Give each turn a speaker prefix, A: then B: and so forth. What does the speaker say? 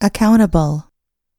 A: accountable.